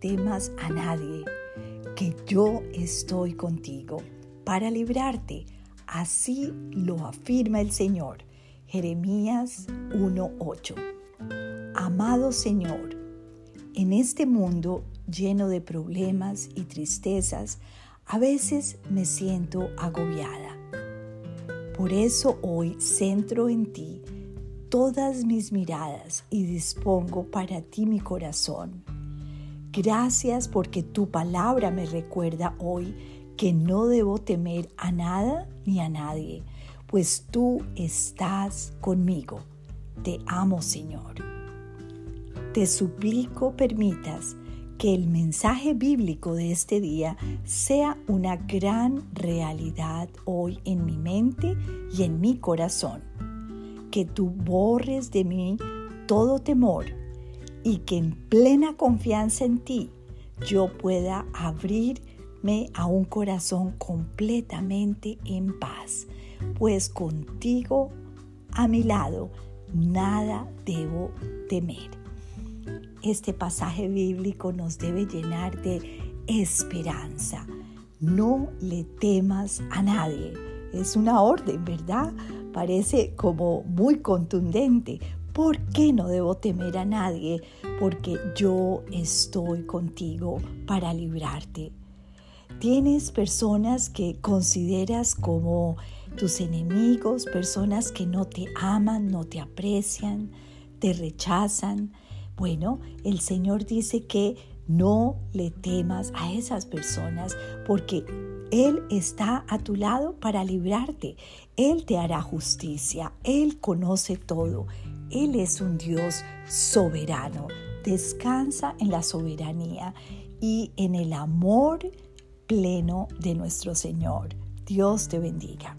temas a nadie, que yo estoy contigo para librarte. Así lo afirma el Señor. Jeremías 1.8. Amado Señor, en este mundo lleno de problemas y tristezas, a veces me siento agobiada. Por eso hoy centro en ti todas mis miradas y dispongo para ti mi corazón. Gracias porque tu palabra me recuerda hoy que no debo temer a nada ni a nadie, pues tú estás conmigo. Te amo, Señor. Te suplico permitas que el mensaje bíblico de este día sea una gran realidad hoy en mi mente y en mi corazón. Que tú borres de mí todo temor y que en plena confianza en ti yo pueda abrirme a un corazón completamente en paz, pues contigo a mi lado nada debo temer. Este pasaje bíblico nos debe llenar de esperanza. No le temas a nadie. Es una orden, ¿verdad? Parece como muy contundente. ¿Por qué no debo temer a nadie? Porque yo estoy contigo para librarte. Tienes personas que consideras como tus enemigos, personas que no te aman, no te aprecian, te rechazan. Bueno, el Señor dice que no le temas a esas personas porque Él está a tu lado para librarte. Él te hará justicia. Él conoce todo. Él es un Dios soberano. Descansa en la soberanía y en el amor pleno de nuestro Señor. Dios te bendiga.